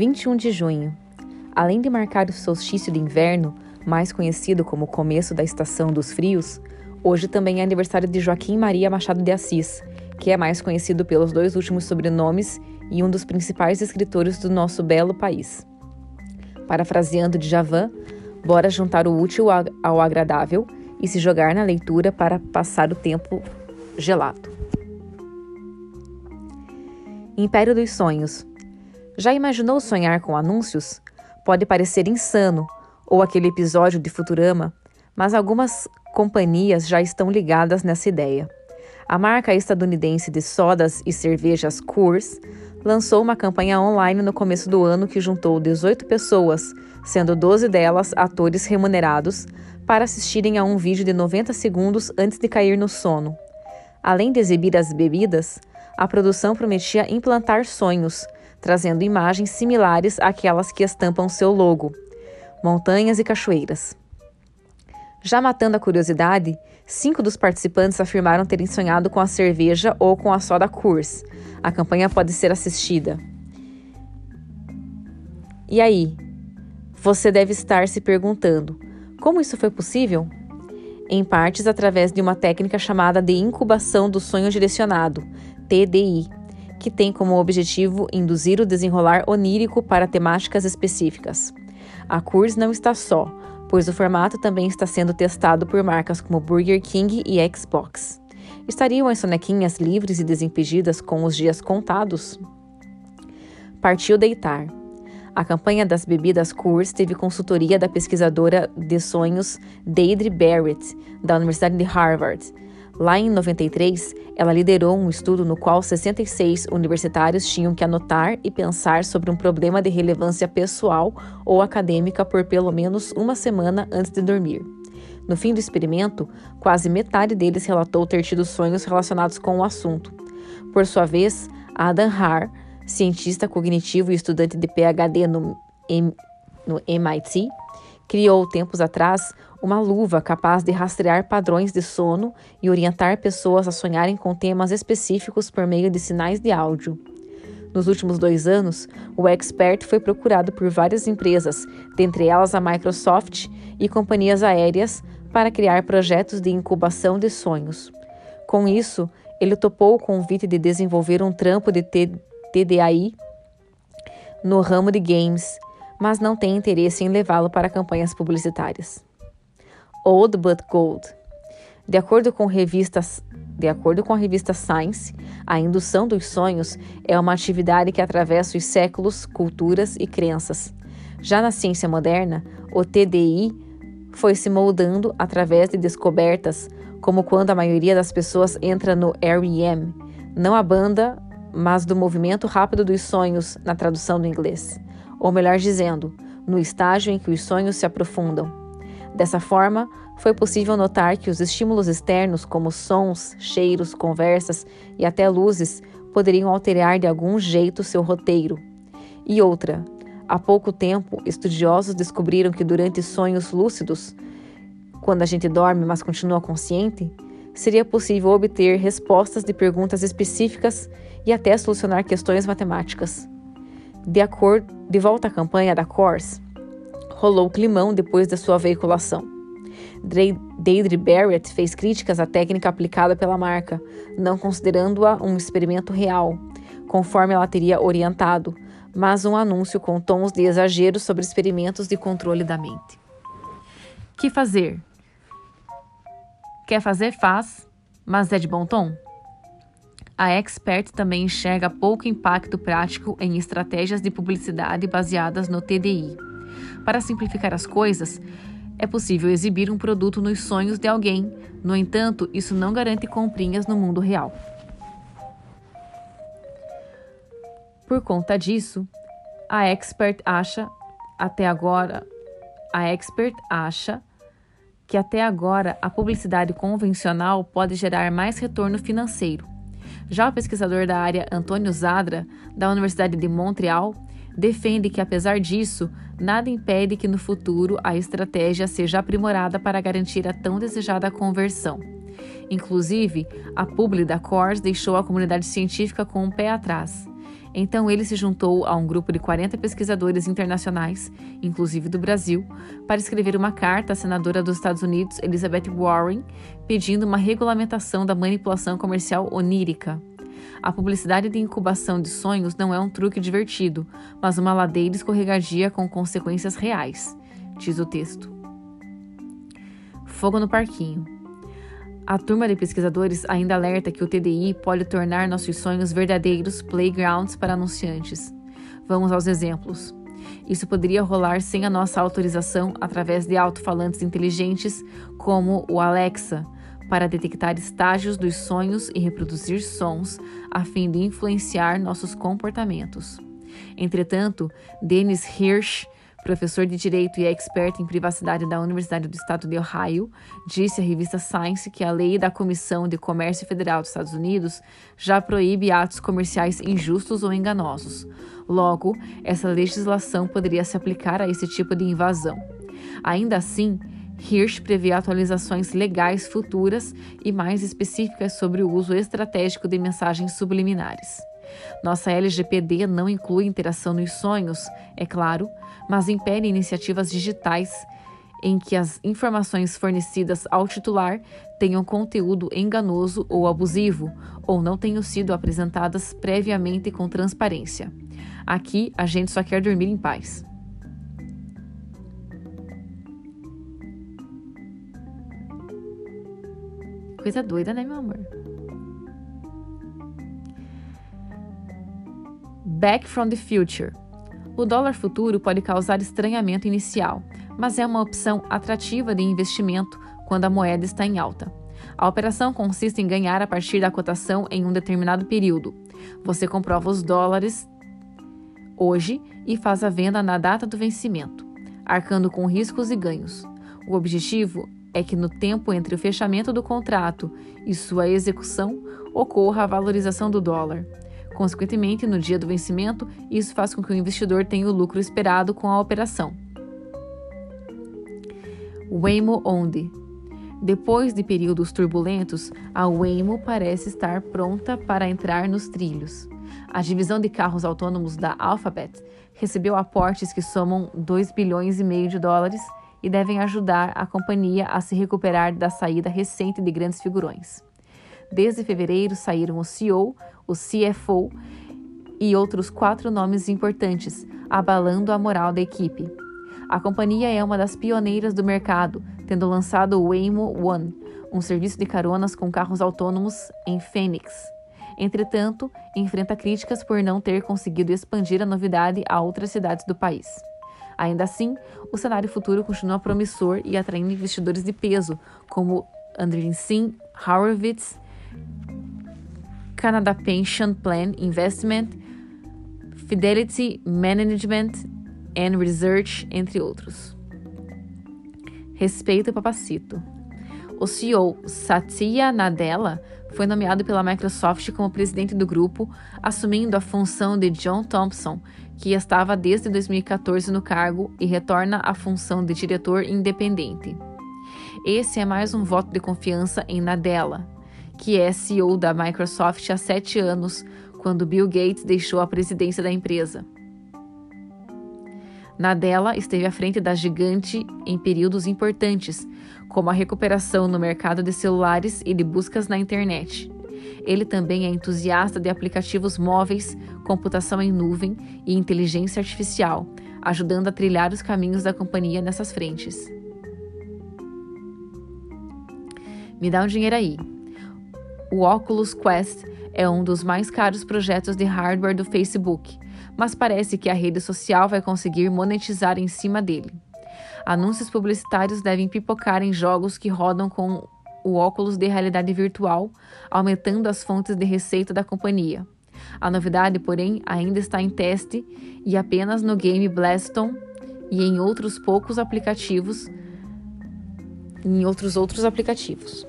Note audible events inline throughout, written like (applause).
21 de junho. Além de marcar o solstício de inverno, mais conhecido como o começo da estação dos frios, hoje também é aniversário de Joaquim Maria Machado de Assis, que é mais conhecido pelos dois últimos sobrenomes e um dos principais escritores do nosso belo país. Parafraseando de Javan, bora juntar o útil ao agradável e se jogar na leitura para passar o tempo gelado. Império dos Sonhos. Já imaginou sonhar com anúncios? Pode parecer insano, ou aquele episódio de Futurama, mas algumas companhias já estão ligadas nessa ideia. A marca estadunidense de sodas e cervejas Coors lançou uma campanha online no começo do ano que juntou 18 pessoas, sendo 12 delas atores remunerados, para assistirem a um vídeo de 90 segundos antes de cair no sono. Além de exibir as bebidas, a produção prometia implantar sonhos, trazendo imagens similares àquelas que estampam seu logo: montanhas e cachoeiras. Já matando a curiosidade, cinco dos participantes afirmaram terem sonhado com a cerveja ou com a soda Coors. A campanha pode ser assistida. E aí? Você deve estar se perguntando: como isso foi possível? Em partes através de uma técnica chamada de incubação do sonho direcionado, TDI, que tem como objetivo induzir o desenrolar onírico para temáticas específicas. A Coors não está só, pois o formato também está sendo testado por marcas como Burger King e Xbox. Estariam as sonequinhas livres e desimpedidas com os dias contados? Partiu deitar. A campanha das bebidas Coors teve consultoria da pesquisadora de sonhos Deidre Barrett, da Universidade de Harvard, Lá em 93, ela liderou um estudo no qual 66 universitários tinham que anotar e pensar sobre um problema de relevância pessoal ou acadêmica por pelo menos uma semana antes de dormir. No fim do experimento, quase metade deles relatou ter tido sonhos relacionados com o assunto. Por sua vez, Adam Haar, cientista cognitivo e estudante de PhD no, no MIT, criou tempos atrás uma luva capaz de rastrear padrões de sono e orientar pessoas a sonharem com temas específicos por meio de sinais de áudio. Nos últimos dois anos, o expert foi procurado por várias empresas, dentre elas a Microsoft e companhias aéreas, para criar projetos de incubação de sonhos. Com isso, ele topou o convite de desenvolver um trampo de TDAI no ramo de games mas não tem interesse em levá-lo para campanhas publicitárias. Old But Gold. De acordo com revistas de acordo com a revista Science, a indução dos sonhos é uma atividade que atravessa os séculos, culturas e crenças. Já na ciência moderna, o TDI foi se moldando através de descobertas, como quando a maioria das pessoas entra no REM, não a banda, mas do movimento rápido dos sonhos na tradução do inglês ou melhor dizendo, no estágio em que os sonhos se aprofundam. Dessa forma, foi possível notar que os estímulos externos, como sons, cheiros, conversas e até luzes, poderiam alterar de algum jeito seu roteiro. E outra, há pouco tempo, estudiosos descobriram que durante sonhos lúcidos, quando a gente dorme mas continua consciente, seria possível obter respostas de perguntas específicas e até solucionar questões matemáticas. De acordo de volta à campanha da Coors, rolou climão depois da sua veiculação. Deidre Barrett fez críticas à técnica aplicada pela marca, não considerando-a um experimento real, conforme ela teria orientado, mas um anúncio com tons de exagero sobre experimentos de controle da mente. Que fazer? Quer fazer? Faz, mas é de bom tom? A Expert também enxerga pouco impacto prático em estratégias de publicidade baseadas no TDI. Para simplificar as coisas, é possível exibir um produto nos sonhos de alguém, no entanto, isso não garante comprinhas no mundo real. Por conta disso, a Expert acha até agora, a Expert acha que até agora a publicidade convencional pode gerar mais retorno financeiro já o pesquisador da área Antônio Zadra, da Universidade de Montreal, defende que, apesar disso, nada impede que no futuro a estratégia seja aprimorada para garantir a tão desejada conversão. Inclusive, a publi da CORS deixou a comunidade científica com um pé atrás. Então ele se juntou a um grupo de 40 pesquisadores internacionais, inclusive do Brasil, para escrever uma carta à senadora dos Estados Unidos, Elizabeth Warren, pedindo uma regulamentação da manipulação comercial onírica. A publicidade de incubação de sonhos não é um truque divertido, mas uma ladeira escorregadia com consequências reais, diz o texto. Fogo no parquinho. A turma de pesquisadores ainda alerta que o TDI pode tornar nossos sonhos verdadeiros playgrounds para anunciantes. Vamos aos exemplos. Isso poderia rolar sem a nossa autorização através de alto-falantes inteligentes como o Alexa, para detectar estágios dos sonhos e reproduzir sons a fim de influenciar nossos comportamentos. Entretanto, Dennis Hirsch professor de direito e expert em privacidade da Universidade do Estado de Ohio, disse à revista Science que a lei da Comissão de Comércio Federal dos Estados Unidos já proíbe atos comerciais injustos ou enganosos. Logo, essa legislação poderia se aplicar a esse tipo de invasão. Ainda assim, Hirsch prevê atualizações legais futuras e mais específicas sobre o uso estratégico de mensagens subliminares. Nossa LGPD não inclui interação nos sonhos, é claro, mas impede iniciativas digitais em que as informações fornecidas ao titular tenham conteúdo enganoso ou abusivo, ou não tenham sido apresentadas previamente com transparência. Aqui, a gente só quer dormir em paz. Coisa doida, né, meu amor? Back from the Future. O dólar futuro pode causar estranhamento inicial, mas é uma opção atrativa de investimento quando a moeda está em alta. A operação consiste em ganhar a partir da cotação em um determinado período. Você comprova os dólares hoje e faz a venda na data do vencimento, arcando com riscos e ganhos. O objetivo é que no tempo entre o fechamento do contrato e sua execução ocorra a valorização do dólar. Consequentemente, no dia do vencimento, isso faz com que o investidor tenha o lucro esperado com a operação. Waymo Onde Depois de períodos turbulentos, a Waymo parece estar pronta para entrar nos trilhos. A divisão de carros autônomos da Alphabet recebeu aportes que somam 2 bilhões e meio de dólares e devem ajudar a companhia a se recuperar da saída recente de grandes figurões. Desde fevereiro saíram o CEO, o CFO e outros quatro nomes importantes, abalando a moral da equipe. A companhia é uma das pioneiras do mercado, tendo lançado o Waymo One, um serviço de caronas com carros autônomos em Phoenix. Entretanto, enfrenta críticas por não ter conseguido expandir a novidade a outras cidades do país. Ainda assim, o cenário futuro continua promissor e atraindo investidores de peso, como Andreessen Horowitz Canada Pension Plan Investment, Fidelity Management and Research, entre outros. Respeito Papacito. O CEO Satya Nadella foi nomeado pela Microsoft como presidente do grupo, assumindo a função de John Thompson, que estava desde 2014 no cargo e retorna à função de diretor independente. Esse é mais um voto de confiança em Nadella, que é CEO da Microsoft há sete anos, quando Bill Gates deixou a presidência da empresa. Nadella esteve à frente da gigante em períodos importantes, como a recuperação no mercado de celulares e de buscas na internet. Ele também é entusiasta de aplicativos móveis, computação em nuvem e inteligência artificial, ajudando a trilhar os caminhos da companhia nessas frentes. Me dá um dinheiro aí. O Oculus Quest é um dos mais caros projetos de hardware do Facebook, mas parece que a rede social vai conseguir monetizar em cima dele. Anúncios publicitários devem pipocar em jogos que rodam com o óculos de realidade virtual, aumentando as fontes de receita da companhia. A novidade, porém, ainda está em teste e apenas no game Blaston e em outros poucos aplicativos, em outros outros aplicativos.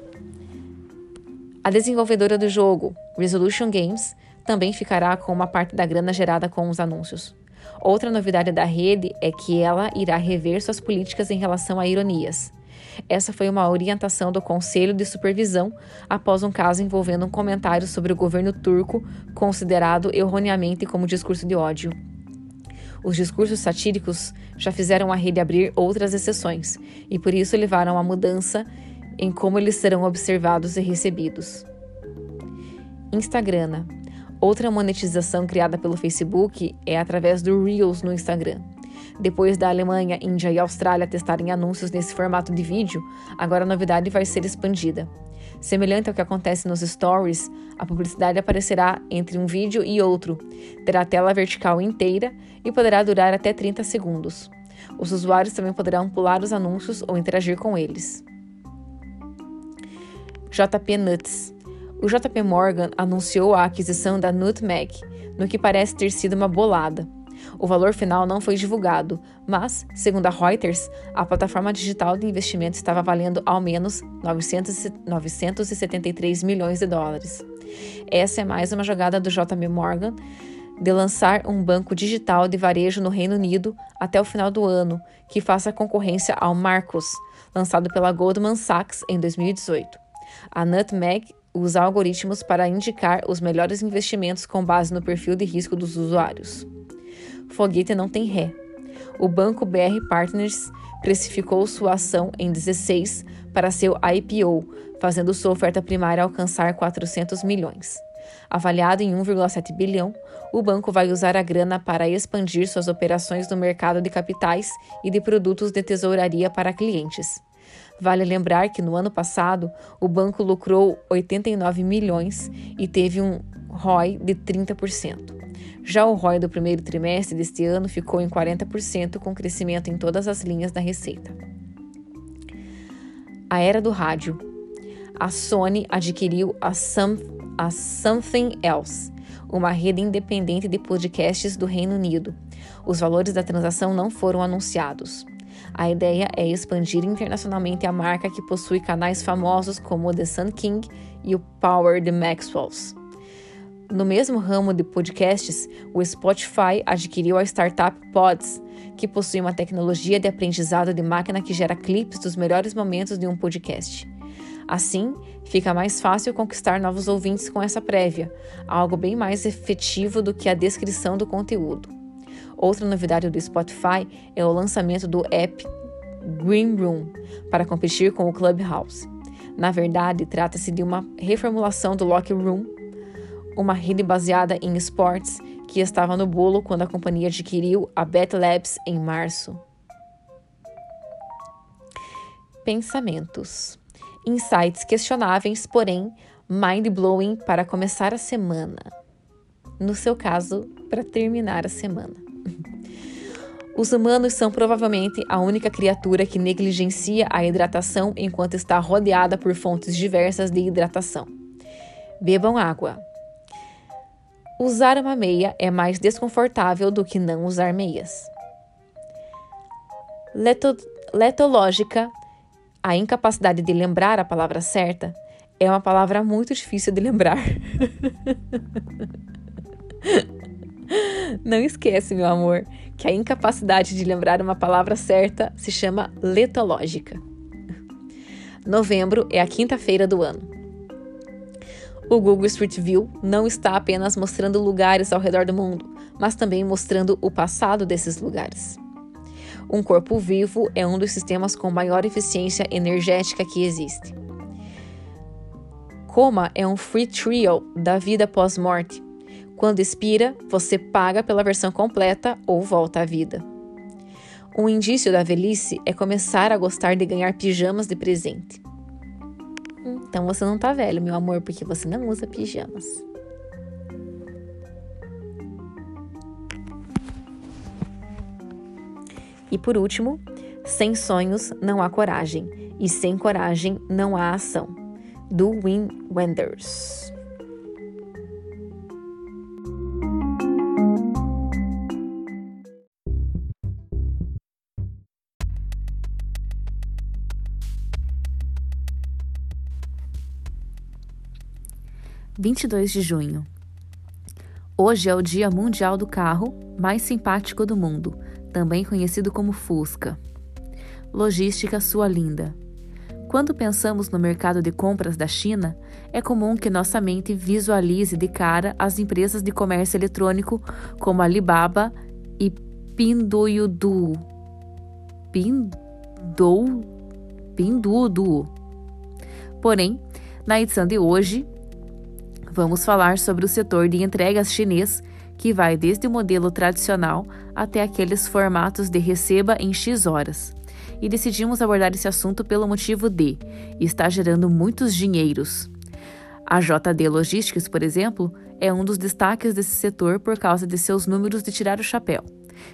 A desenvolvedora do jogo, Resolution Games, também ficará com uma parte da grana gerada com os anúncios. Outra novidade da rede é que ela irá rever suas políticas em relação a ironias. Essa foi uma orientação do Conselho de Supervisão após um caso envolvendo um comentário sobre o governo turco, considerado erroneamente como discurso de ódio. Os discursos satíricos já fizeram a rede abrir outras exceções e por isso levaram a mudança em como eles serão observados e recebidos. Instagram. Outra monetização criada pelo Facebook é através do Reels no Instagram. Depois da Alemanha, Índia e Austrália testarem anúncios nesse formato de vídeo, agora a novidade vai ser expandida. Semelhante ao que acontece nos stories, a publicidade aparecerá entre um vídeo e outro, terá tela vertical inteira e poderá durar até 30 segundos. Os usuários também poderão pular os anúncios ou interagir com eles. JP Nuts o JP Morgan anunciou a aquisição da Nutmeg, no que parece ter sido uma bolada. O valor final não foi divulgado, mas, segundo a Reuters, a plataforma digital de investimento estava valendo ao menos 900, 973 milhões de dólares. Essa é mais uma jogada do JP Morgan de lançar um banco digital de varejo no Reino Unido até o final do ano, que faça concorrência ao Marcos, lançado pela Goldman Sachs em 2018. A Nutmeg usa algoritmos para indicar os melhores investimentos com base no perfil de risco dos usuários. Foguete não tem ré. O banco BR Partners precificou sua ação em 16 para seu IPO, fazendo sua oferta primária alcançar 400 milhões. Avaliado em 1,7 bilhão, o banco vai usar a grana para expandir suas operações no mercado de capitais e de produtos de tesouraria para clientes. Vale lembrar que no ano passado o banco lucrou 89 milhões e teve um ROI de 30%. Já o ROI do primeiro trimestre deste ano ficou em 40%, com crescimento em todas as linhas da receita. A era do rádio. A Sony adquiriu a, Some, a Something Else, uma rede independente de podcasts do Reino Unido. Os valores da transação não foram anunciados. A ideia é expandir internacionalmente a marca que possui canais famosos como o The Sun King e o Power the Maxwells. No mesmo ramo de podcasts, o Spotify adquiriu a startup Pods, que possui uma tecnologia de aprendizado de máquina que gera clipes dos melhores momentos de um podcast. Assim, fica mais fácil conquistar novos ouvintes com essa prévia, algo bem mais efetivo do que a descrição do conteúdo. Outra novidade do Spotify é o lançamento do app Green Room para competir com o Clubhouse. Na verdade, trata-se de uma reformulação do Locker Room, uma rede baseada em esportes que estava no bolo quando a companhia adquiriu a Bet Labs em março. Pensamentos. Insights questionáveis, porém mind-blowing para começar a semana. No seu caso, para terminar a semana. Os humanos são provavelmente a única criatura que negligencia a hidratação enquanto está rodeada por fontes diversas de hidratação. Bebam água. Usar uma meia é mais desconfortável do que não usar meias. Leto letológica, a incapacidade de lembrar a palavra certa, é uma palavra muito difícil de lembrar. (laughs) Não esquece, meu amor, que a incapacidade de lembrar uma palavra certa se chama letológica. Novembro é a quinta-feira do ano. O Google Street View não está apenas mostrando lugares ao redor do mundo, mas também mostrando o passado desses lugares. Um corpo vivo é um dos sistemas com maior eficiência energética que existe. Coma é um free trial da vida pós-morte quando expira, você paga pela versão completa ou volta à vida. Um indício da velhice é começar a gostar de ganhar pijamas de presente. Então você não tá velho, meu amor, porque você não usa pijamas. E por último, sem sonhos não há coragem, e sem coragem não há ação. Do Wim Wenders. 22 de junho. Hoje é o Dia Mundial do Carro mais simpático do mundo, também conhecido como Fusca. Logística sua linda. Quando pensamos no mercado de compras da China, é comum que nossa mente visualize de cara as empresas de comércio eletrônico como Alibaba e Pinduoduo. Pindou, Pinduoduo. Porém, na edição de hoje, vamos falar sobre o setor de entregas chinês, que vai desde o modelo tradicional até aqueles formatos de receba em X horas e decidimos abordar esse assunto pelo motivo de está gerando muitos dinheiros. A JD Logistics, por exemplo, é um dos destaques desse setor por causa de seus números de tirar o chapéu.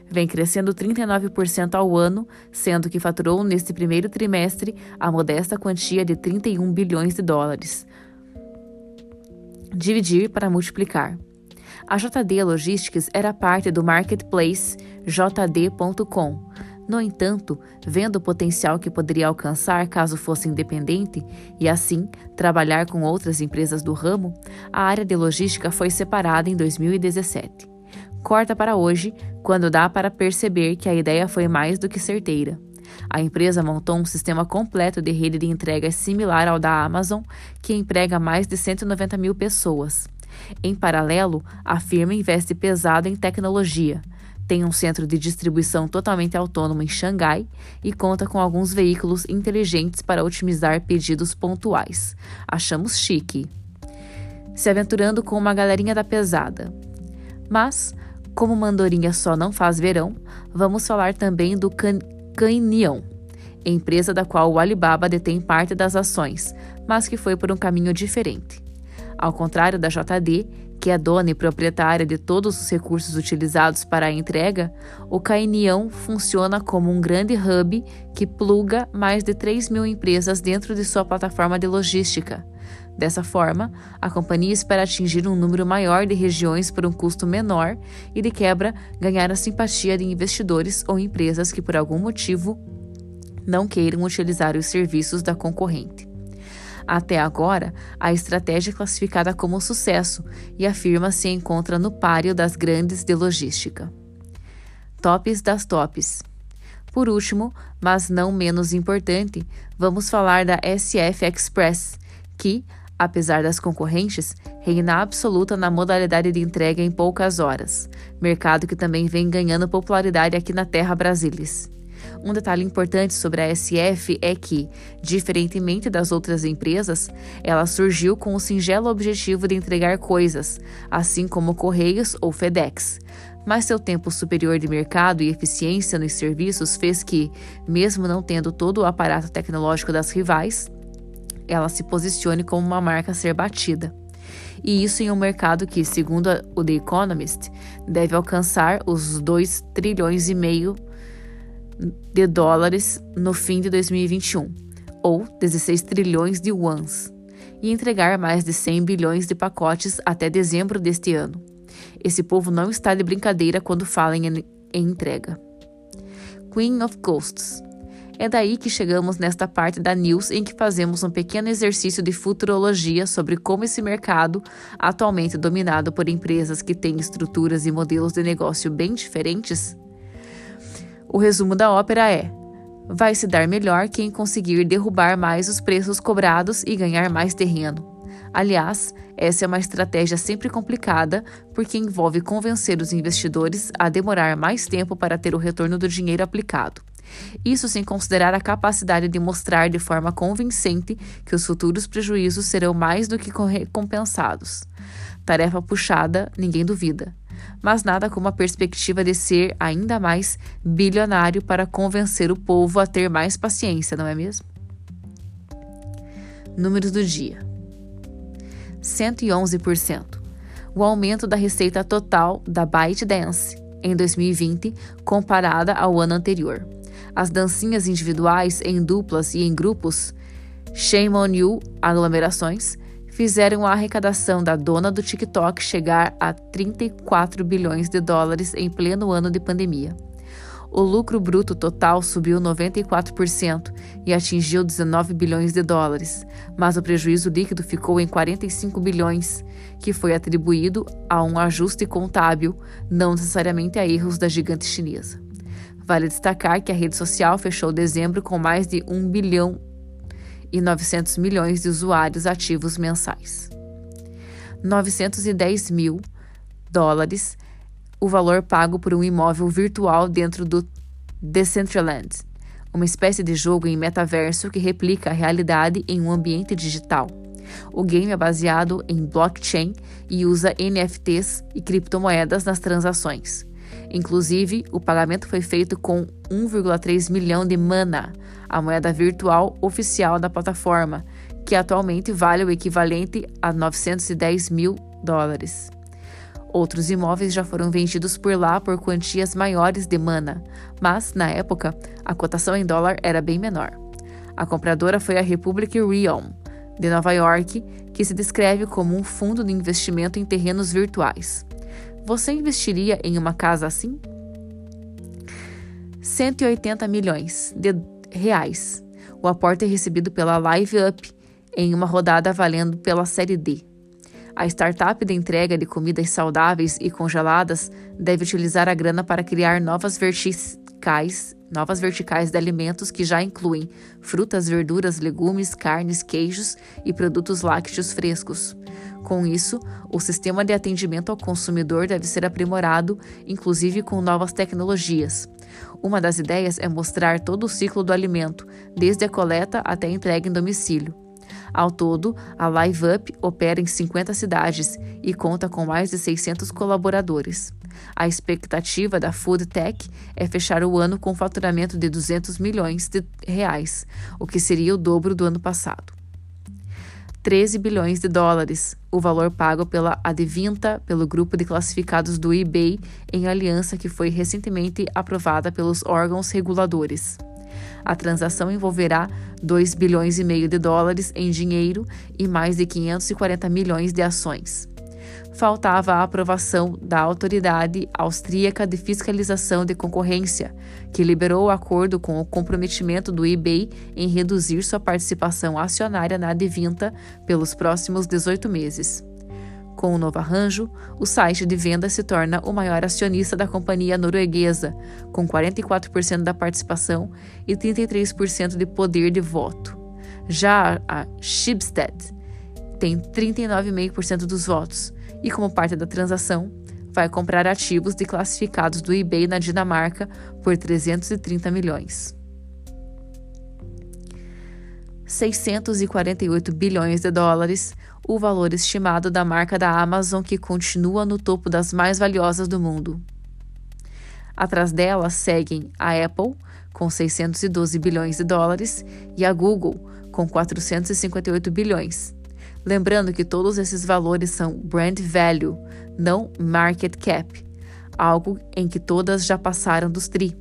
Vem crescendo 39% ao ano, sendo que faturou neste primeiro trimestre a modesta quantia de 31 bilhões de dólares. Dividir para multiplicar. A JD Logistics era parte do marketplace JD.com, no entanto, vendo o potencial que poderia alcançar caso fosse independente e, assim, trabalhar com outras empresas do ramo, a área de logística foi separada em 2017. Corta para hoje, quando dá para perceber que a ideia foi mais do que certeira. A empresa montou um sistema completo de rede de entregas similar ao da Amazon, que emprega mais de 190 mil pessoas. Em paralelo, a firma investe pesado em tecnologia tem um centro de distribuição totalmente autônomo em Xangai e conta com alguns veículos inteligentes para otimizar pedidos pontuais. Achamos chique. Se aventurando com uma galerinha da pesada. Mas, como Mandorinha só não faz verão, vamos falar também do Can Canião, empresa da qual o Alibaba detém parte das ações, mas que foi por um caminho diferente. Ao contrário da JD, que é dona e proprietária de todos os recursos utilizados para a entrega, o Cainião funciona como um grande hub que pluga mais de 3 mil empresas dentro de sua plataforma de logística. Dessa forma, a companhia espera atingir um número maior de regiões por um custo menor e, de quebra, ganhar a simpatia de investidores ou empresas que, por algum motivo, não queiram utilizar os serviços da concorrente. Até agora, a estratégia é classificada como sucesso e a firma se encontra no páreo das grandes de logística. Tops das tops. Por último, mas não menos importante, vamos falar da SF Express, que, apesar das concorrentes, reina absoluta na modalidade de entrega em poucas horas, mercado que também vem ganhando popularidade aqui na terra brasilis. Um detalhe importante sobre a SF é que, diferentemente das outras empresas, ela surgiu com o singelo objetivo de entregar coisas, assim como Correios ou FedEx. Mas seu tempo superior de mercado e eficiência nos serviços fez que, mesmo não tendo todo o aparato tecnológico das rivais, ela se posicione como uma marca a ser batida e isso em um mercado que, segundo o The Economist, deve alcançar os 2 trilhões e meio de dólares no fim de 2021, ou 16 trilhões de yuans, e entregar mais de 100 bilhões de pacotes até dezembro deste ano. Esse povo não está de brincadeira quando fala em, em entrega. Queen of Ghosts. É daí que chegamos nesta parte da news em que fazemos um pequeno exercício de futurologia sobre como esse mercado, atualmente dominado por empresas que têm estruturas e modelos de negócio bem diferentes, o resumo da ópera é: vai se dar melhor quem conseguir derrubar mais os preços cobrados e ganhar mais terreno. Aliás, essa é uma estratégia sempre complicada porque envolve convencer os investidores a demorar mais tempo para ter o retorno do dinheiro aplicado. Isso sem considerar a capacidade de mostrar de forma convincente que os futuros prejuízos serão mais do que recompensados. Tarefa puxada, ninguém duvida mas nada como a perspectiva de ser ainda mais bilionário para convencer o povo a ter mais paciência, não é mesmo? Números do dia: 111%. O aumento da receita total da ByteDance em 2020 comparada ao ano anterior. As dancinhas individuais, em duplas e em grupos, Shame on You, aglomerações, fizeram a arrecadação da dona do TikTok chegar a 34 bilhões de dólares em pleno ano de pandemia. O lucro bruto total subiu 94% e atingiu 19 bilhões de dólares, mas o prejuízo líquido ficou em 45 bilhões, que foi atribuído a um ajuste contábil, não necessariamente a erros da gigante chinesa. Vale destacar que a rede social fechou dezembro com mais de 1 bilhão e 900 milhões de usuários ativos mensais. 910 mil dólares o valor pago por um imóvel virtual dentro do Decentraland, uma espécie de jogo em metaverso que replica a realidade em um ambiente digital. O game é baseado em blockchain e usa NFTs e criptomoedas nas transações. Inclusive, o pagamento foi feito com 1,3 milhão de mana, a moeda virtual oficial da plataforma, que atualmente vale o equivalente a 910 mil dólares. Outros imóveis já foram vendidos por lá por quantias maiores de mana, mas, na época, a cotação em dólar era bem menor. A compradora foi a Republic Realm, de Nova York, que se descreve como um fundo de investimento em terrenos virtuais. Você investiria em uma casa assim? 180 milhões de reais. O aporte é recebido pela Live Up em uma rodada valendo pela Série D. A startup de entrega de comidas saudáveis e congeladas deve utilizar a grana para criar novas verticais, novas verticais de alimentos que já incluem frutas, verduras, legumes, carnes, queijos e produtos lácteos frescos. Com isso, o sistema de atendimento ao consumidor deve ser aprimorado, inclusive com novas tecnologias. Uma das ideias é mostrar todo o ciclo do alimento, desde a coleta até a entrega em domicílio. Ao todo, a Live Up opera em 50 cidades e conta com mais de 600 colaboradores. A expectativa da Food Tech é fechar o ano com um faturamento de 200 milhões de reais, o que seria o dobro do ano passado. 13 bilhões de dólares, o valor pago pela Advinta, pelo grupo de classificados do eBay, em aliança que foi recentemente aprovada pelos órgãos reguladores. A transação envolverá 2 bilhões e meio de dólares em dinheiro e mais de 540 milhões de ações. Faltava a aprovação da Autoridade Austríaca de Fiscalização de Concorrência, que liberou o acordo com o comprometimento do eBay em reduzir sua participação acionária na Advinta pelos próximos 18 meses. Com o novo arranjo, o site de venda se torna o maior acionista da companhia norueguesa, com 44% da participação e 33% de poder de voto. Já a Schibsted tem 39,5% dos votos e, como parte da transação, vai comprar ativos de classificados do eBay na Dinamarca por 330 milhões. 648 bilhões de dólares o valor estimado da marca da Amazon, que continua no topo das mais valiosas do mundo. Atrás dela seguem a Apple, com 612 bilhões de dólares, e a Google, com 458 bilhões. Lembrando que todos esses valores são brand value, não market cap, algo em que todas já passaram dos tri.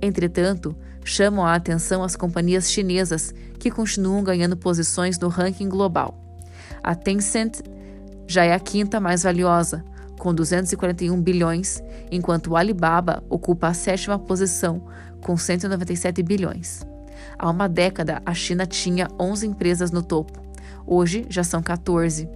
Entretanto, chamam a atenção as companhias chinesas que continuam ganhando posições no ranking global. A Tencent já é a quinta mais valiosa, com 241 bilhões, enquanto o Alibaba ocupa a sétima posição, com 197 bilhões. Há uma década, a China tinha 11 empresas no topo. Hoje já são 14.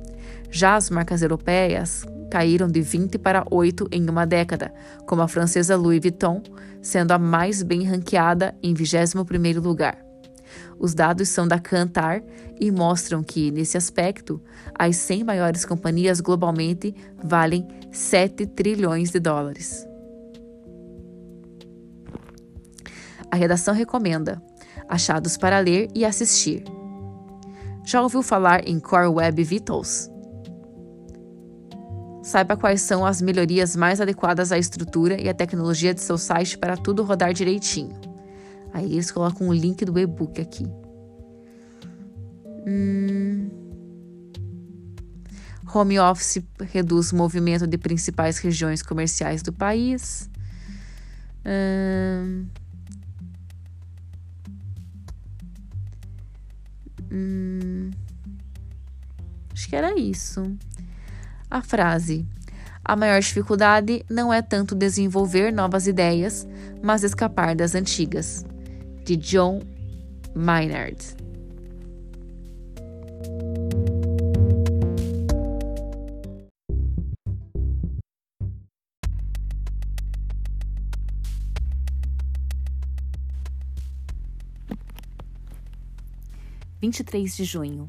Já as marcas europeias caíram de 20 para 8 em uma década, como a francesa Louis Vuitton, sendo a mais bem ranqueada em 21º lugar. Os dados são da Kantar e mostram que, nesse aspecto, as 100 maiores companhias globalmente valem 7 trilhões de dólares. A redação recomenda achados para ler e assistir. Já ouviu falar em Core Web Vitals? Saiba quais são as melhorias mais adequadas à estrutura e à tecnologia de seu site para tudo rodar direitinho. Aí eles colocam o link do e-book aqui. Hum. Home office reduz o movimento de principais regiões comerciais do país. Hum. Hum. Acho que era isso. A frase: A maior dificuldade não é tanto desenvolver novas ideias, mas escapar das antigas de John Maynard. 23 de junho.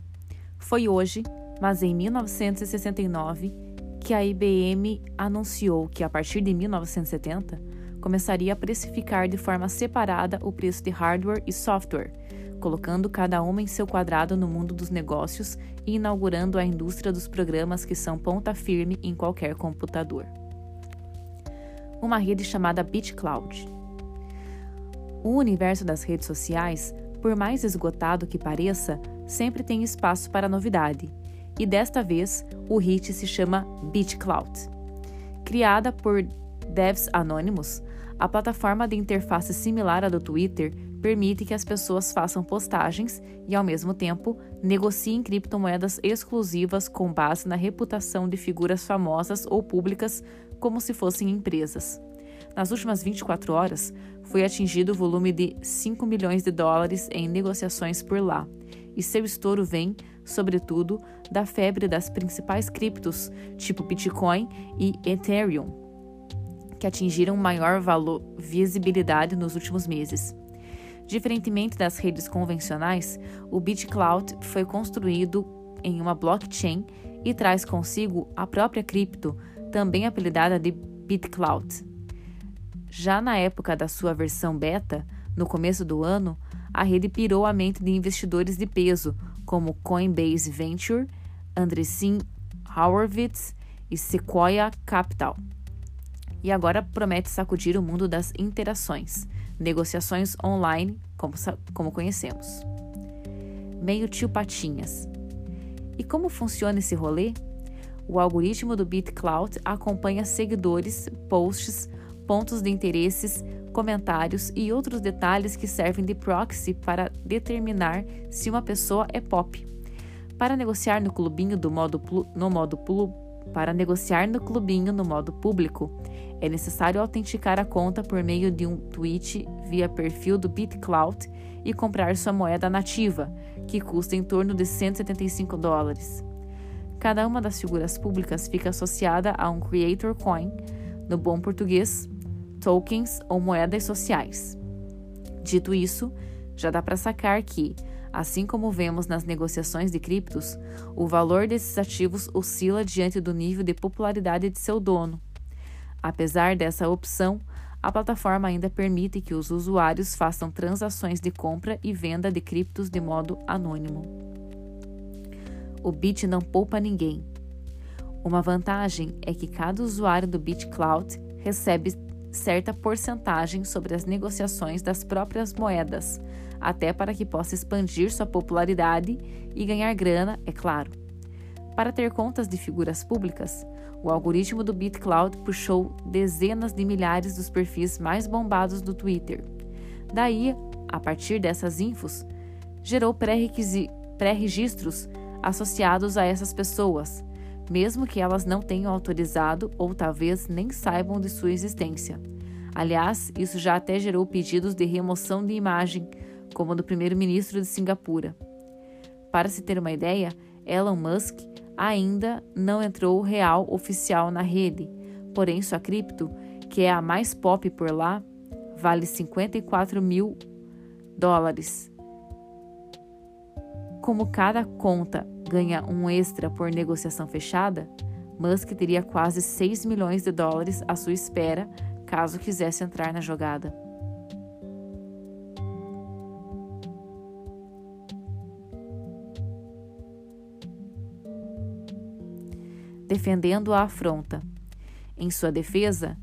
Foi hoje, mas em 1969, que a IBM anunciou que a partir de 1970 começaria a precificar de forma separada o preço de hardware e software, colocando cada uma em seu quadrado no mundo dos negócios e inaugurando a indústria dos programas que são ponta firme em qualquer computador. Uma rede chamada BitCloud. O universo das redes sociais, por mais esgotado que pareça, sempre tem espaço para novidade, e desta vez o hit se chama BitCloud. Criada por devs anônimos, a plataforma de interface similar à do Twitter permite que as pessoas façam postagens e, ao mesmo tempo, negociem criptomoedas exclusivas com base na reputação de figuras famosas ou públicas como se fossem empresas. Nas últimas 24 horas, foi atingido o volume de 5 milhões de dólares em negociações por lá, e seu estouro vem, sobretudo, da febre das principais criptos, tipo Bitcoin e Ethereum, que atingiram maior valor, visibilidade nos últimos meses. Diferentemente das redes convencionais, o BitCloud foi construído em uma blockchain e traz consigo a própria cripto, também apelidada de BitCloud. Já na época da sua versão beta, no começo do ano, a rede pirou a mente de investidores de peso, como Coinbase Venture, Andreessen Horowitz e Sequoia Capital e agora promete sacudir o mundo das interações, negociações online, como, como conhecemos. Meio tio Patinhas. E como funciona esse rolê? O algoritmo do BitCloud acompanha seguidores, posts, pontos de interesses, comentários e outros detalhes que servem de proxy para determinar se uma pessoa é pop. Para negociar no clubinho do modo no modo para negociar no clubinho no modo público, é necessário autenticar a conta por meio de um tweet via perfil do BitCloud e comprar sua moeda nativa, que custa em torno de 175 dólares. Cada uma das figuras públicas fica associada a um Creator Coin, no bom português, tokens ou moedas sociais. Dito isso, já dá para sacar que, assim como vemos nas negociações de criptos, o valor desses ativos oscila diante do nível de popularidade de seu dono. Apesar dessa opção, a plataforma ainda permite que os usuários façam transações de compra e venda de criptos de modo anônimo. O Bit não poupa ninguém. Uma vantagem é que cada usuário do BitCloud recebe certa porcentagem sobre as negociações das próprias moedas, até para que possa expandir sua popularidade e ganhar grana, é claro. Para ter contas de figuras públicas, o algoritmo do BitCloud puxou dezenas de milhares dos perfis mais bombados do Twitter. Daí, a partir dessas infos, gerou pré-registros associados a essas pessoas, mesmo que elas não tenham autorizado ou talvez nem saibam de sua existência. Aliás, isso já até gerou pedidos de remoção de imagem, como do primeiro-ministro de Singapura. Para se ter uma ideia, Elon Musk ainda não entrou real oficial na rede, porém sua cripto, que é a mais pop por lá, vale 54 mil dólares. Como cada conta ganha um extra por negociação fechada, Musk teria quase 6 milhões de dólares à sua espera caso quisesse entrar na jogada. defendendo a afronta. Em sua defesa,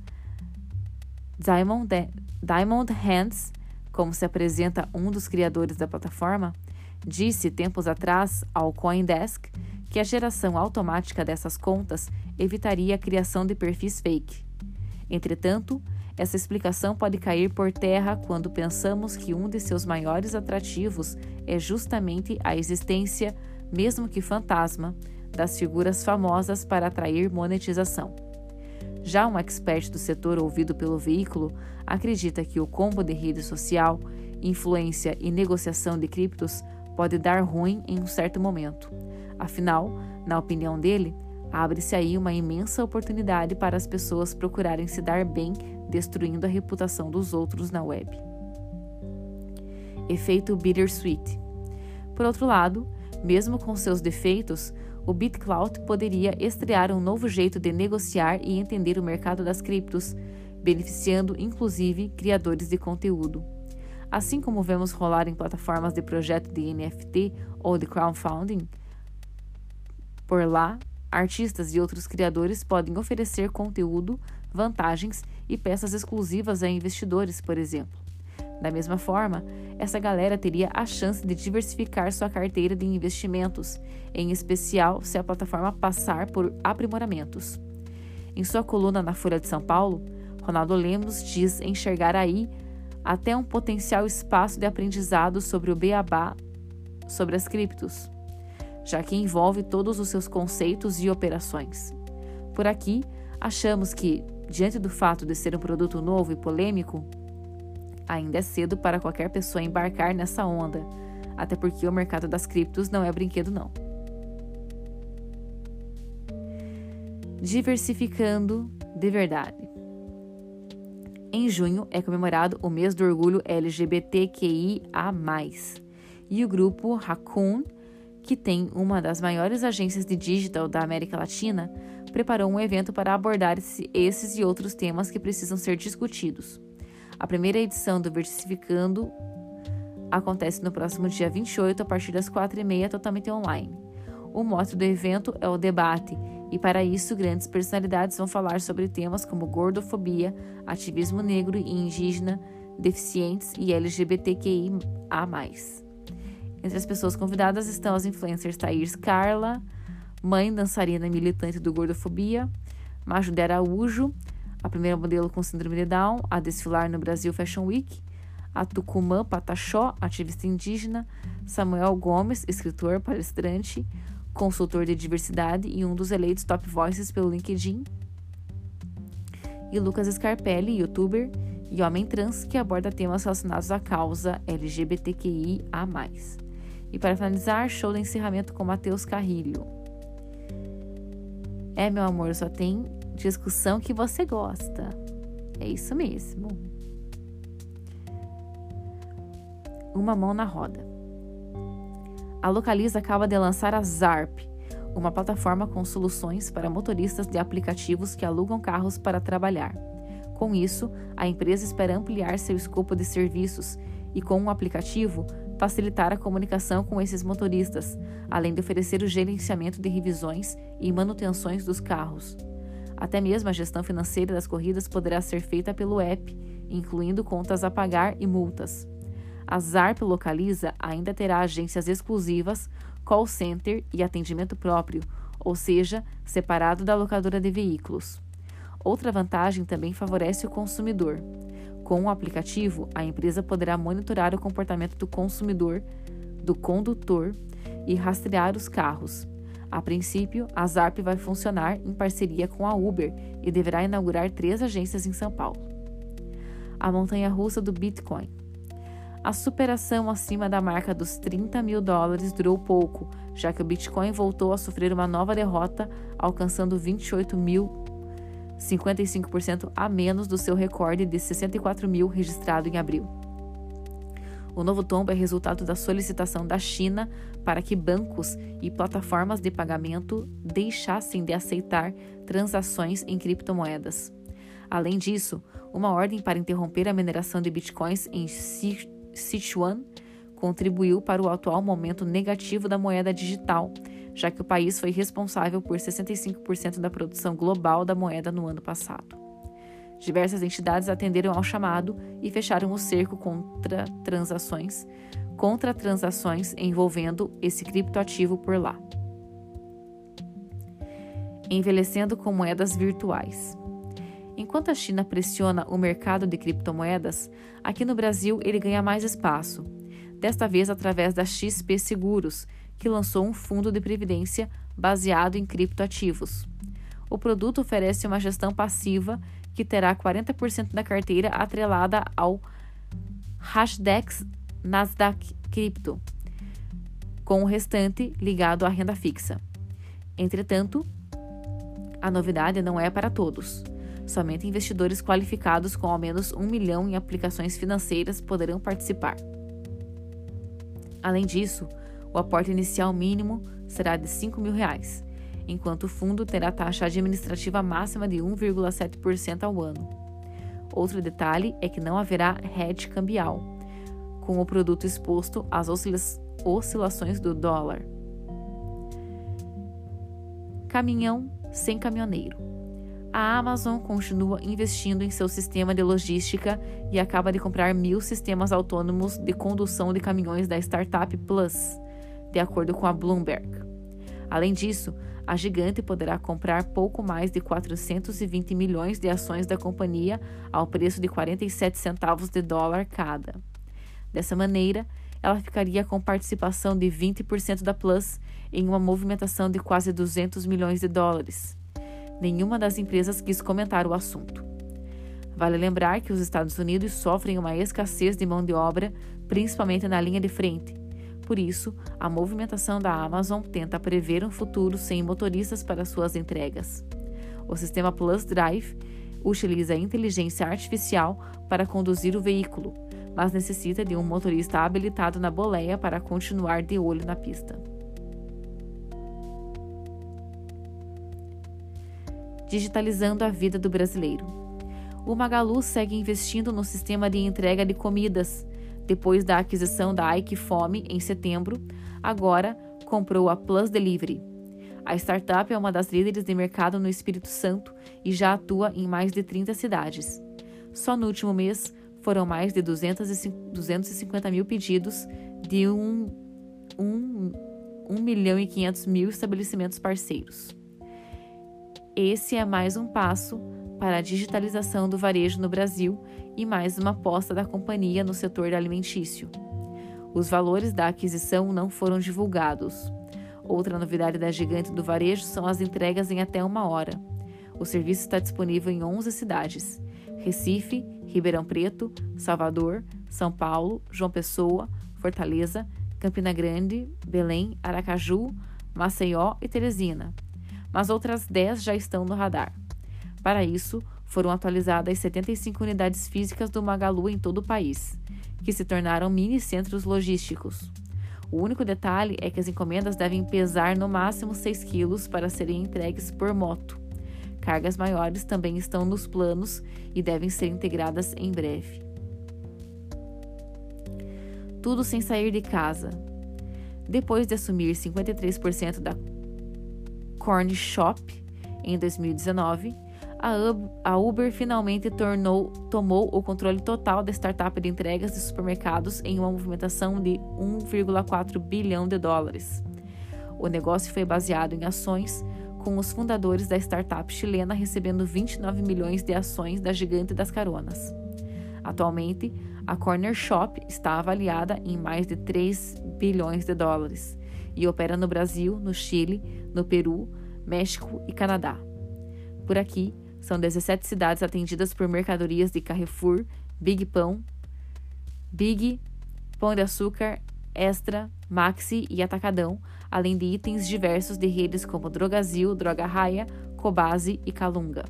Diamond, Diamond Hands, como se apresenta um dos criadores da plataforma, disse tempos atrás ao CoinDesk que a geração automática dessas contas evitaria a criação de perfis fake. Entretanto, essa explicação pode cair por terra quando pensamos que um de seus maiores atrativos é justamente a existência, mesmo que fantasma, das figuras famosas para atrair monetização. Já um expert do setor ouvido pelo veículo acredita que o combo de rede social, influência e negociação de criptos pode dar ruim em um certo momento. Afinal, na opinião dele, abre-se aí uma imensa oportunidade para as pessoas procurarem se dar bem destruindo a reputação dos outros na web. Efeito Bittersweet Por outro lado, mesmo com seus defeitos, o BitCloud poderia estrear um novo jeito de negociar e entender o mercado das criptos, beneficiando inclusive criadores de conteúdo. Assim como vemos rolar em plataformas de projeto de NFT ou de crowdfunding, por lá, artistas e outros criadores podem oferecer conteúdo, vantagens e peças exclusivas a investidores, por exemplo. Da mesma forma, essa galera teria a chance de diversificar sua carteira de investimentos, em especial se a plataforma passar por aprimoramentos. Em sua coluna na Folha de São Paulo, Ronaldo Lemos diz enxergar aí até um potencial espaço de aprendizado sobre o beabá sobre as criptos, já que envolve todos os seus conceitos e operações. Por aqui, achamos que, diante do fato de ser um produto novo e polêmico, Ainda é cedo para qualquer pessoa embarcar nessa onda, até porque o mercado das criptos não é brinquedo não. Diversificando de verdade. Em junho é comemorado o mês do orgulho LGBTQIA+, e o grupo Raccoon, que tem uma das maiores agências de digital da América Latina, preparou um evento para abordar esses e outros temas que precisam ser discutidos. A primeira edição do Versificando acontece no próximo dia 28, a partir das 4h30, totalmente online. O mote do evento é o debate, e para isso, grandes personalidades vão falar sobre temas como gordofobia, ativismo negro e indígena, deficientes e LGBTQIA. Entre as pessoas convidadas estão as influencers Thaís Carla, mãe dançarina militante do Gordofobia, Maju Araújo, a primeira modelo com síndrome de Down a desfilar no Brasil Fashion Week, a Tucumã Pataxó, ativista indígena, Samuel Gomes, escritor, palestrante, consultor de diversidade e um dos eleitos top voices pelo LinkedIn, e Lucas Scarpelli, youtuber e homem trans que aborda temas relacionados à causa LGBTQIA+. E para finalizar, show de encerramento com Matheus Carrilho. É, meu amor, só tem discussão que você gosta. É isso mesmo. Uma mão na roda. A Localiza acaba de lançar a ZARP, uma plataforma com soluções para motoristas de aplicativos que alugam carros para trabalhar. Com isso, a empresa espera ampliar seu escopo de serviços e, com o um aplicativo, facilitar a comunicação com esses motoristas, além de oferecer o gerenciamento de revisões e manutenções dos carros. Até mesmo a gestão financeira das corridas poderá ser feita pelo app, incluindo contas a pagar e multas. A ZARP Localiza ainda terá agências exclusivas, call center e atendimento próprio, ou seja, separado da locadora de veículos. Outra vantagem também favorece o consumidor. Com o aplicativo, a empresa poderá monitorar o comportamento do consumidor, do condutor e rastrear os carros, a princípio, a ZARP vai funcionar em parceria com a Uber e deverá inaugurar três agências em São Paulo. A montanha russa do Bitcoin. A superação acima da marca dos 30 mil dólares durou pouco, já que o Bitcoin voltou a sofrer uma nova derrota, alcançando 28 mil, 55% a menos do seu recorde de 64 mil registrado em abril. O novo tombo é resultado da solicitação da China para que bancos e plataformas de pagamento deixassem de aceitar transações em criptomoedas. Além disso, uma ordem para interromper a mineração de bitcoins em Sichuan contribuiu para o atual momento negativo da moeda digital, já que o país foi responsável por 65% da produção global da moeda no ano passado. Diversas entidades atenderam ao chamado e fecharam o cerco contra transações, contra transações envolvendo esse criptoativo por lá. Envelhecendo com moedas virtuais. Enquanto a China pressiona o mercado de criptomoedas, aqui no Brasil ele ganha mais espaço, desta vez através da XP Seguros, que lançou um fundo de previdência baseado em criptoativos. O produto oferece uma gestão passiva que terá 40% da carteira atrelada ao Hashdex Nasdaq Crypto, com o restante ligado à renda fixa. Entretanto, a novidade não é para todos. Somente investidores qualificados com ao menos um milhão em aplicações financeiras poderão participar. Além disso, o aporte inicial mínimo será de 5 mil reais, enquanto o fundo terá taxa administrativa máxima de 1,7% ao ano. Outro detalhe é que não haverá hedge cambial, com o produto exposto às oscilações do dólar. Caminhão sem caminhoneiro. A Amazon continua investindo em seu sistema de logística e acaba de comprar mil sistemas autônomos de condução de caminhões da startup Plus, de acordo com a Bloomberg. Além disso, a gigante poderá comprar pouco mais de 420 milhões de ações da companhia ao preço de 47 centavos de dólar cada. Dessa maneira, ela ficaria com participação de 20% da Plus em uma movimentação de quase 200 milhões de dólares. Nenhuma das empresas quis comentar o assunto. Vale lembrar que os Estados Unidos sofrem uma escassez de mão de obra, principalmente na linha de frente. Por isso, a movimentação da Amazon tenta prever um futuro sem motoristas para suas entregas. O sistema Plus Drive utiliza inteligência artificial para conduzir o veículo, mas necessita de um motorista habilitado na boleia para continuar de olho na pista. Digitalizando a vida do brasileiro. O Magalu segue investindo no sistema de entrega de comidas. Depois da aquisição da Ike Fome em setembro, agora comprou a Plus Delivery. A startup é uma das líderes de mercado no Espírito Santo e já atua em mais de 30 cidades. Só no último mês foram mais de 250 mil pedidos de 1, 1, 1 milhão e 500 mil estabelecimentos parceiros. Esse é mais um passo para a digitalização do varejo no Brasil e mais uma aposta da companhia no setor alimentício. Os valores da aquisição não foram divulgados. Outra novidade da gigante do varejo são as entregas em até uma hora. O serviço está disponível em 11 cidades: Recife, Ribeirão Preto, Salvador, São Paulo, João Pessoa, Fortaleza, Campina Grande, Belém, Aracaju, Maceió e Teresina mas outras 10 já estão no radar. Para isso, foram atualizadas 75 unidades físicas do Magalu em todo o país, que se tornaram mini centros logísticos. O único detalhe é que as encomendas devem pesar no máximo 6 quilos para serem entregues por moto. Cargas maiores também estão nos planos e devem ser integradas em breve. Tudo sem sair de casa. Depois de assumir 53% da Corn Shop em 2019, a Uber finalmente tornou, tomou o controle total da startup de entregas de supermercados em uma movimentação de 1,4 bilhão de dólares. O negócio foi baseado em ações, com os fundadores da startup chilena recebendo 29 milhões de ações da gigante das caronas. Atualmente, a Corner Shop está avaliada em mais de 3 bilhões de dólares e opera no Brasil, no Chile, no Peru, México e Canadá. Por aqui, são 17 cidades atendidas por mercadorias de Carrefour, Big Pão, Big, Pão de Açúcar, Extra, Maxi e Atacadão, além de itens diversos de redes como Drogazil, Droga Raia, Cobase e Calunga.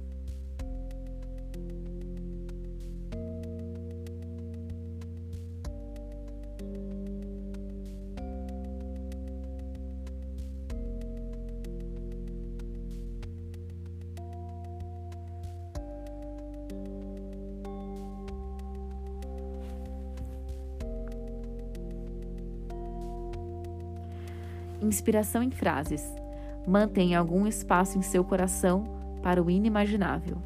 Inspiração em frases. Mantenha algum espaço em seu coração para o inimaginável.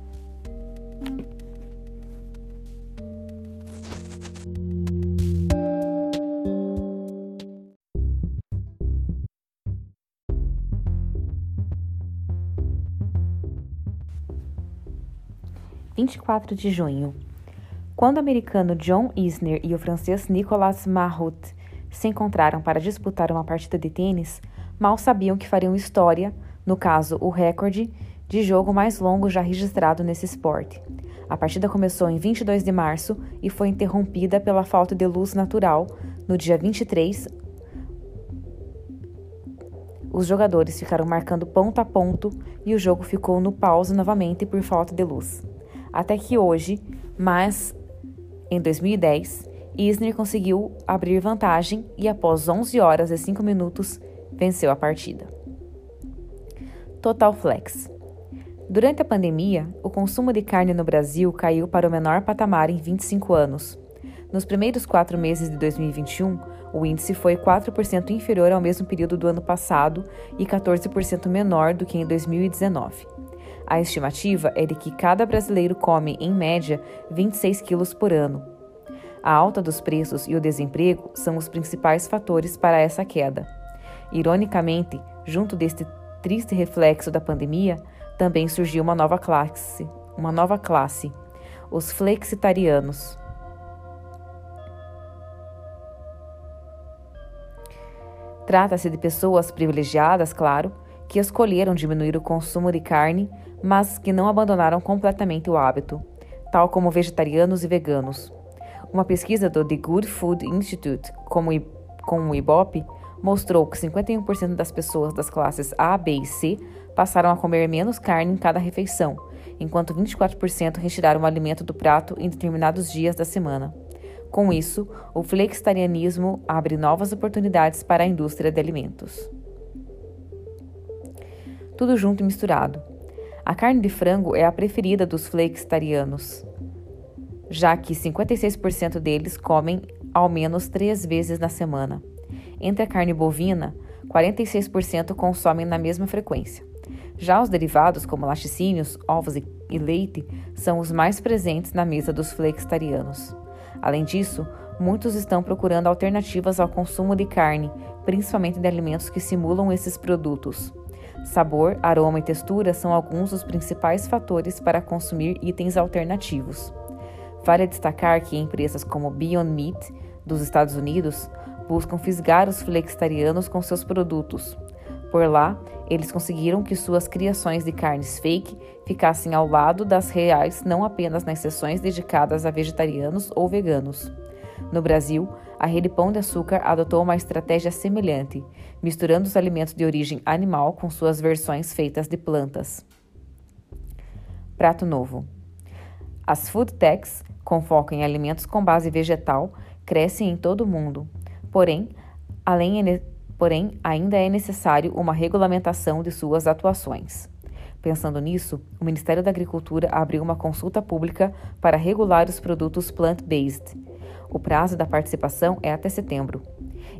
Vinte e quatro de junho. Quando o americano John Isner e o francês Nicolas Mahut se encontraram para disputar uma partida de tênis, mal sabiam que fariam história, no caso, o recorde de jogo mais longo já registrado nesse esporte. A partida começou em 22 de março e foi interrompida pela falta de luz natural no dia 23. Os jogadores ficaram marcando ponto a ponto e o jogo ficou no pause novamente por falta de luz. Até que hoje, mas em 2010, Isner conseguiu abrir vantagem e, após 11 horas e 5 minutos, venceu a partida. Total Flex. Durante a pandemia, o consumo de carne no Brasil caiu para o menor patamar em 25 anos. Nos primeiros quatro meses de 2021, o índice foi 4% inferior ao mesmo período do ano passado e 14% menor do que em 2019. A estimativa é de que cada brasileiro come, em média, 26 quilos por ano. A alta dos preços e o desemprego são os principais fatores para essa queda. Ironicamente, junto deste triste reflexo da pandemia, também surgiu uma nova classe, uma nova classe, os flexitarianos. Trata-se de pessoas privilegiadas, claro, que escolheram diminuir o consumo de carne, mas que não abandonaram completamente o hábito, tal como vegetarianos e veganos. Uma pesquisa do The Good Food Institute com o Ibope mostrou que 51% das pessoas das classes A, B e C passaram a comer menos carne em cada refeição, enquanto 24% retiraram o alimento do prato em determinados dias da semana. Com isso, o flexitarianismo abre novas oportunidades para a indústria de alimentos. Tudo junto e misturado. A carne de frango é a preferida dos flexitarianos, já que 56% deles comem ao menos três vezes na semana. Entre a carne bovina, 46% consomem na mesma frequência. Já os derivados, como laticínios, ovos e leite, são os mais presentes na mesa dos flexitarianos. Além disso, muitos estão procurando alternativas ao consumo de carne, principalmente de alimentos que simulam esses produtos. Sabor, aroma e textura são alguns dos principais fatores para consumir itens alternativos. Vale destacar que empresas como Beyond Meat, dos Estados Unidos, buscam fisgar os flexitarianos com seus produtos. Por lá, eles conseguiram que suas criações de carnes fake ficassem ao lado das reais não apenas nas sessões dedicadas a vegetarianos ou veganos. No Brasil, a Rede Pão de Açúcar adotou uma estratégia semelhante, misturando os alimentos de origem animal com suas versões feitas de plantas. Prato novo. As food techs, com foco em alimentos com base vegetal, crescem em todo o mundo. Porém, além porém ainda é necessário uma regulamentação de suas atuações. Pensando nisso, o Ministério da Agricultura abriu uma consulta pública para regular os produtos plant-based. O prazo da participação é até setembro.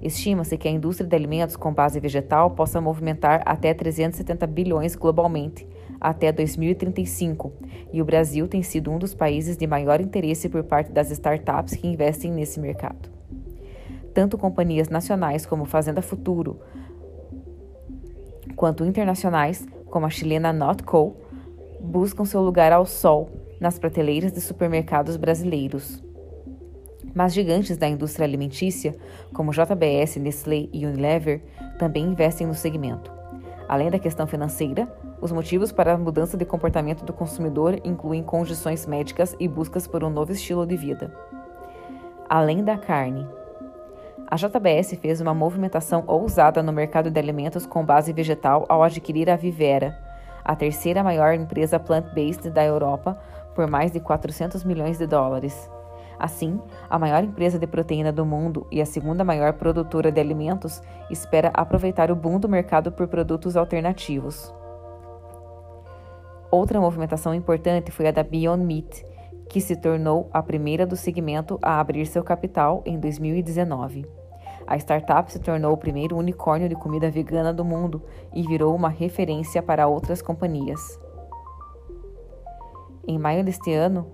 Estima-se que a indústria de alimentos com base vegetal possa movimentar até 370 bilhões globalmente até 2035, e o Brasil tem sido um dos países de maior interesse por parte das startups que investem nesse mercado. Tanto companhias nacionais como Fazenda Futuro, quanto internacionais como a chilena Notco, buscam seu lugar ao sol nas prateleiras de supermercados brasileiros. Mas gigantes da indústria alimentícia, como JBS, Nestlé e Unilever, também investem no segmento. Além da questão financeira, os motivos para a mudança de comportamento do consumidor incluem condições médicas e buscas por um novo estilo de vida. Além da carne, a JBS fez uma movimentação ousada no mercado de alimentos com base vegetal ao adquirir a Vivera, a terceira maior empresa plant-based da Europa, por mais de 400 milhões de dólares. Assim, a maior empresa de proteína do mundo e a segunda maior produtora de alimentos espera aproveitar o boom do mercado por produtos alternativos. Outra movimentação importante foi a da Beyond Meat, que se tornou a primeira do segmento a abrir seu capital em 2019. A startup se tornou o primeiro unicórnio de comida vegana do mundo e virou uma referência para outras companhias. Em maio deste ano,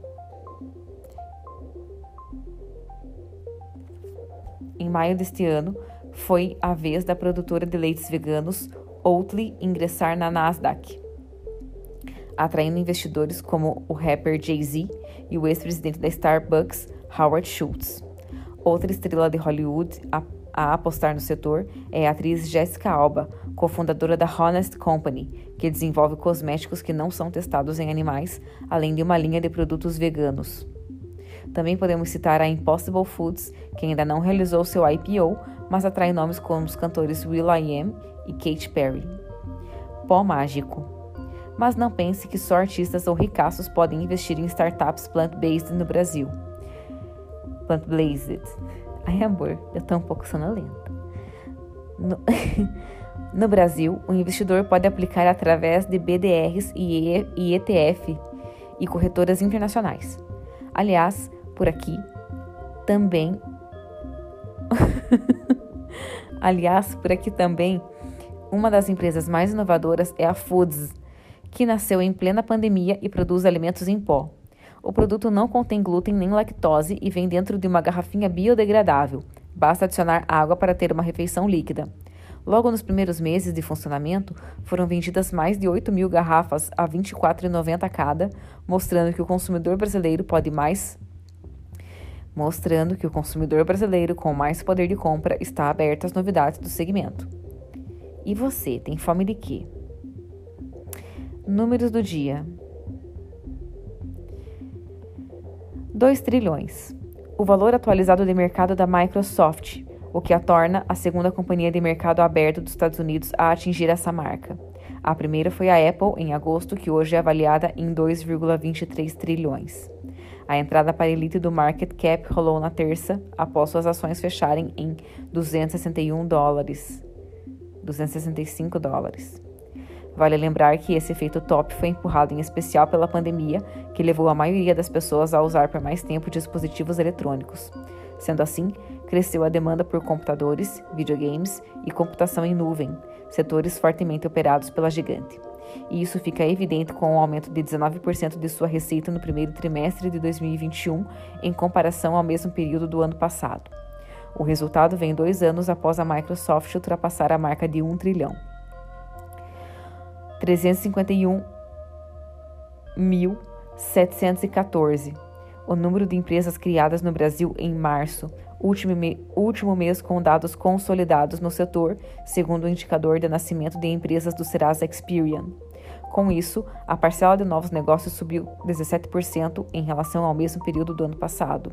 em maio deste ano, foi a vez da produtora de leites veganos Oatly ingressar na Nasdaq, atraindo investidores como o rapper Jay-Z e o ex-presidente da Starbucks, Howard Schultz. Outra estrela de Hollywood, a a apostar no setor é a atriz Jessica Alba, cofundadora da Honest Company, que desenvolve cosméticos que não são testados em animais, além de uma linha de produtos veganos. Também podemos citar a Impossible Foods, que ainda não realizou seu IPO, mas atrai nomes como os cantores will.i.am e Katy Perry. Pó mágico. Mas não pense que só artistas ou ricaços podem investir em startups plant-based no Brasil. Plant Blazed. Ai, amor, eu tô um pouco sonolenta. No, (laughs) no Brasil, o investidor pode aplicar através de BDRs e ETF e corretoras internacionais. Aliás, por aqui também. (laughs) Aliás, por aqui também, uma das empresas mais inovadoras é a Foods, que nasceu em plena pandemia e produz alimentos em pó. O produto não contém glúten nem lactose e vem dentro de uma garrafinha biodegradável. Basta adicionar água para ter uma refeição líquida. Logo nos primeiros meses de funcionamento, foram vendidas mais de 8 mil garrafas a R$ 24,90 cada, mostrando que o consumidor brasileiro pode mais mostrando que o consumidor brasileiro com mais poder de compra está aberto às novidades do segmento. E você, tem fome de quê? Números do dia: 2 trilhões. O valor atualizado de mercado da Microsoft, o que a torna a segunda companhia de mercado aberto dos Estados Unidos a atingir essa marca. A primeira foi a Apple, em agosto, que hoje é avaliada em 2,23 trilhões. A entrada para a elite do market cap rolou na terça, após suas ações fecharem em 261 dólares. 265 dólares. Vale lembrar que esse efeito top foi empurrado em especial pela pandemia, que levou a maioria das pessoas a usar por mais tempo dispositivos eletrônicos. Sendo assim, cresceu a demanda por computadores, videogames e computação em nuvem, setores fortemente operados pela gigante. E isso fica evidente com o aumento de 19% de sua receita no primeiro trimestre de 2021 em comparação ao mesmo período do ano passado. O resultado vem dois anos após a Microsoft ultrapassar a marca de 1 trilhão. 351.714 o número de empresas criadas no Brasil em março, último, me último mês com dados consolidados no setor, segundo o indicador de nascimento de empresas do Serasa Experian. Com isso, a parcela de novos negócios subiu 17% em relação ao mesmo período do ano passado.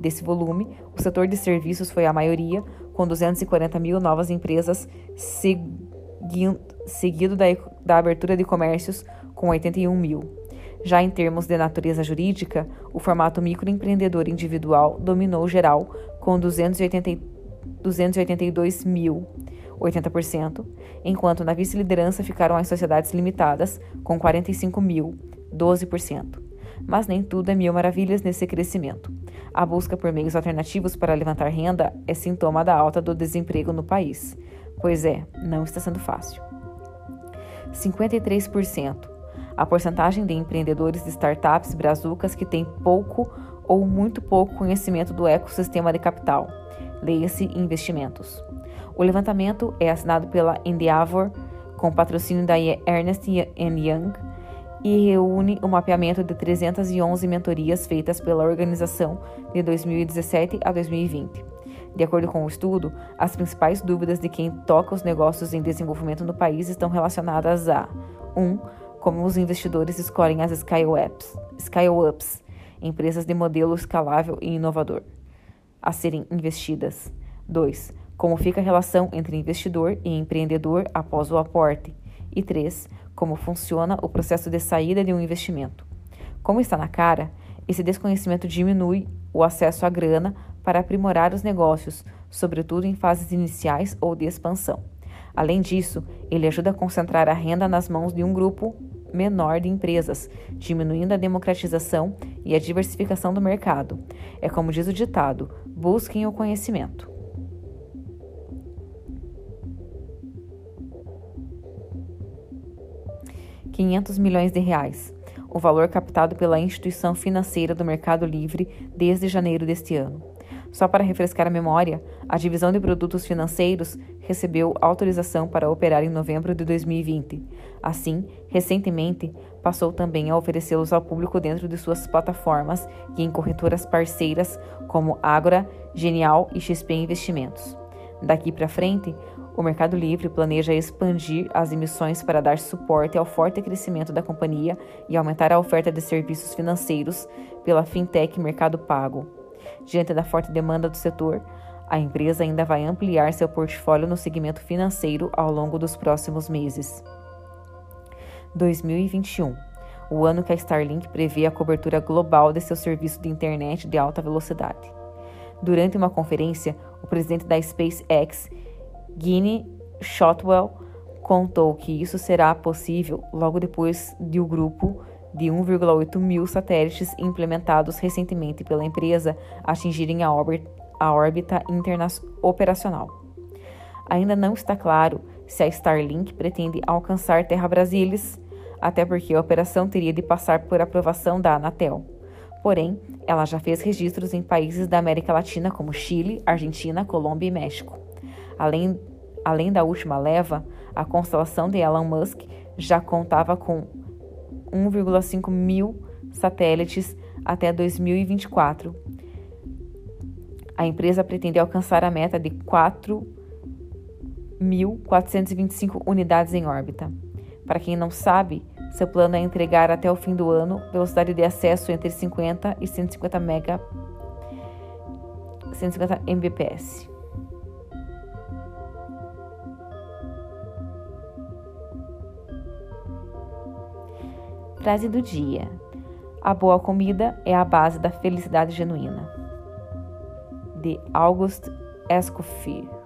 Desse volume, o setor de serviços foi a maioria, com 240 mil novas empresas, seguido da, da abertura de comércios, com 81 mil. Já em termos de natureza jurídica, o formato microempreendedor individual dominou geral, com 280, 282 mil, 80%, enquanto na vice-liderança ficaram as sociedades limitadas, com 45 mil, 12%. Mas nem tudo é mil maravilhas nesse crescimento. A busca por meios alternativos para levantar renda é sintoma da alta do desemprego no país. Pois é, não está sendo fácil. 53%. A porcentagem de empreendedores de startups brazucas que têm pouco ou muito pouco conhecimento do ecossistema de capital, leia-se investimentos. O levantamento é assinado pela Endeavor, com patrocínio da Ernest Young, e reúne o mapeamento de 311 mentorias feitas pela organização de 2017 a 2020. De acordo com o estudo, as principais dúvidas de quem toca os negócios em desenvolvimento no país estão relacionadas a 1. Um, como os investidores escolhem as scale-ups, scale empresas de modelo escalável e inovador, a serem investidas. 2. Como fica a relação entre investidor e empreendedor após o aporte. E 3. Como funciona o processo de saída de um investimento. Como está na cara, esse desconhecimento diminui o acesso à grana para aprimorar os negócios, sobretudo em fases iniciais ou de expansão. Além disso, ele ajuda a concentrar a renda nas mãos de um grupo menor de empresas, diminuindo a democratização e a diversificação do mercado. É como diz o ditado: busquem o conhecimento. R$ milhões de reais, o valor captado pela instituição financeira do Mercado Livre desde janeiro deste ano. Só para refrescar a memória, a divisão de produtos financeiros recebeu autorização para operar em novembro de 2020. Assim, recentemente, passou também a oferecê-los ao público dentro de suas plataformas e em corretoras parceiras como Agora, Genial e XP Investimentos. Daqui para frente, o Mercado Livre planeja expandir as emissões para dar suporte ao forte crescimento da companhia e aumentar a oferta de serviços financeiros pela fintech Mercado Pago. Diante da forte demanda do setor, a empresa ainda vai ampliar seu portfólio no segmento financeiro ao longo dos próximos meses. 2021 o ano que a Starlink prevê a cobertura global de seu serviço de internet de alta velocidade. Durante uma conferência, o presidente da SpaceX, Guinea Shotwell, contou que isso será possível logo depois de o grupo de 1,8 mil satélites implementados recentemente pela empresa atingirem a órbita, a órbita operacional. Ainda não está claro se a Starlink pretende alcançar Terra Brasilis, até porque a operação teria de passar por aprovação da Anatel. Porém, ela já fez registros em países da América Latina como Chile, Argentina, Colômbia e México. Além, além da última leva, a constelação de Elon Musk já contava com 1,5 mil satélites até 2024. A empresa pretende alcançar a meta de 4.425 unidades em órbita. Para quem não sabe, seu plano é entregar até o fim do ano velocidade de acesso entre 50 e 150 mega 150 Mbps. Frase do dia: A boa comida é a base da felicidade genuína. De August Escoffier.